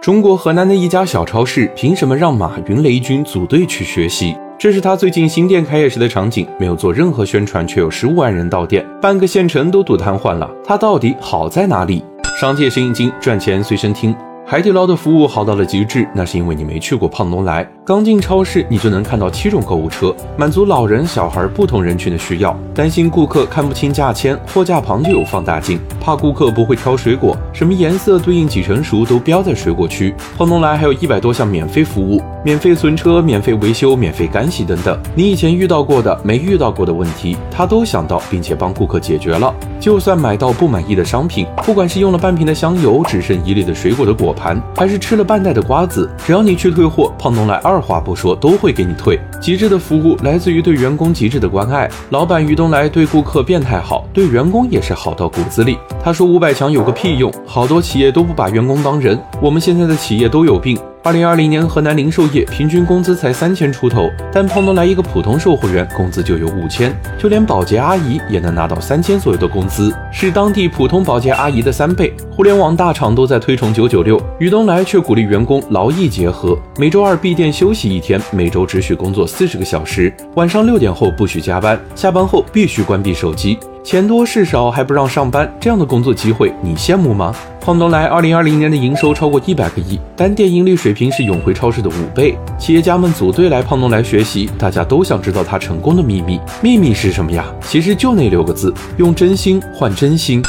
中国河南的一家小超市，凭什么让马云、雷军组队去学习？这是他最近新店开业时的场景，没有做任何宣传，却有十五万人到店，半个县城都堵瘫痪了。他到底好在哪里？商界生意经，赚钱随身听。海底捞的服务好到了极致，那是因为你没去过胖东来。刚进超市，你就能看到七种购物车，满足老人、小孩不同人群的需要。担心顾客看不清价签，货架旁就有放大镜；怕顾客不会挑水果，什么颜色对应几成熟都标在水果区。胖东来还有一百多项免费服务，免费存车、免费维修、免费干洗等等。你以前遇到过的、没遇到过的问题，他都想到，并且帮顾客解决了。就算买到不满意的商品，不管是用了半瓶的香油，只剩一粒的水果的果盘，还是吃了半袋的瓜子，只要你去退货，胖东来二话不说都会给你退。极致的服务来自于对员工极致的关爱。老板于东来对顾客变态好，对员工也是好到骨子里。他说五百强有个屁用，好多企业都不把员工当人。我们现在的企业都有病。二零二零年，河南零售业平均工资才三千出头，但胖东来一个普通售货员工资就有五千，就连保洁阿姨也能拿到三千左右的工资，是当地普通保洁阿姨的三倍。互联网大厂都在推崇九九六，于东来却鼓励员工劳逸结合，每周二闭店休息一天，每周只许工作四十个小时，晚上六点后不许加班，下班后必须关闭手机。钱多事少还不让上班，这样的工作机会你羡慕吗？胖东来二零二零年的营收超过一百个亿，单店盈利水平是永辉超市的五倍。企业家们组队来胖东来学习，大家都想知道他成功的秘密。秘密是什么呀？其实就那六个字：用真心换真心。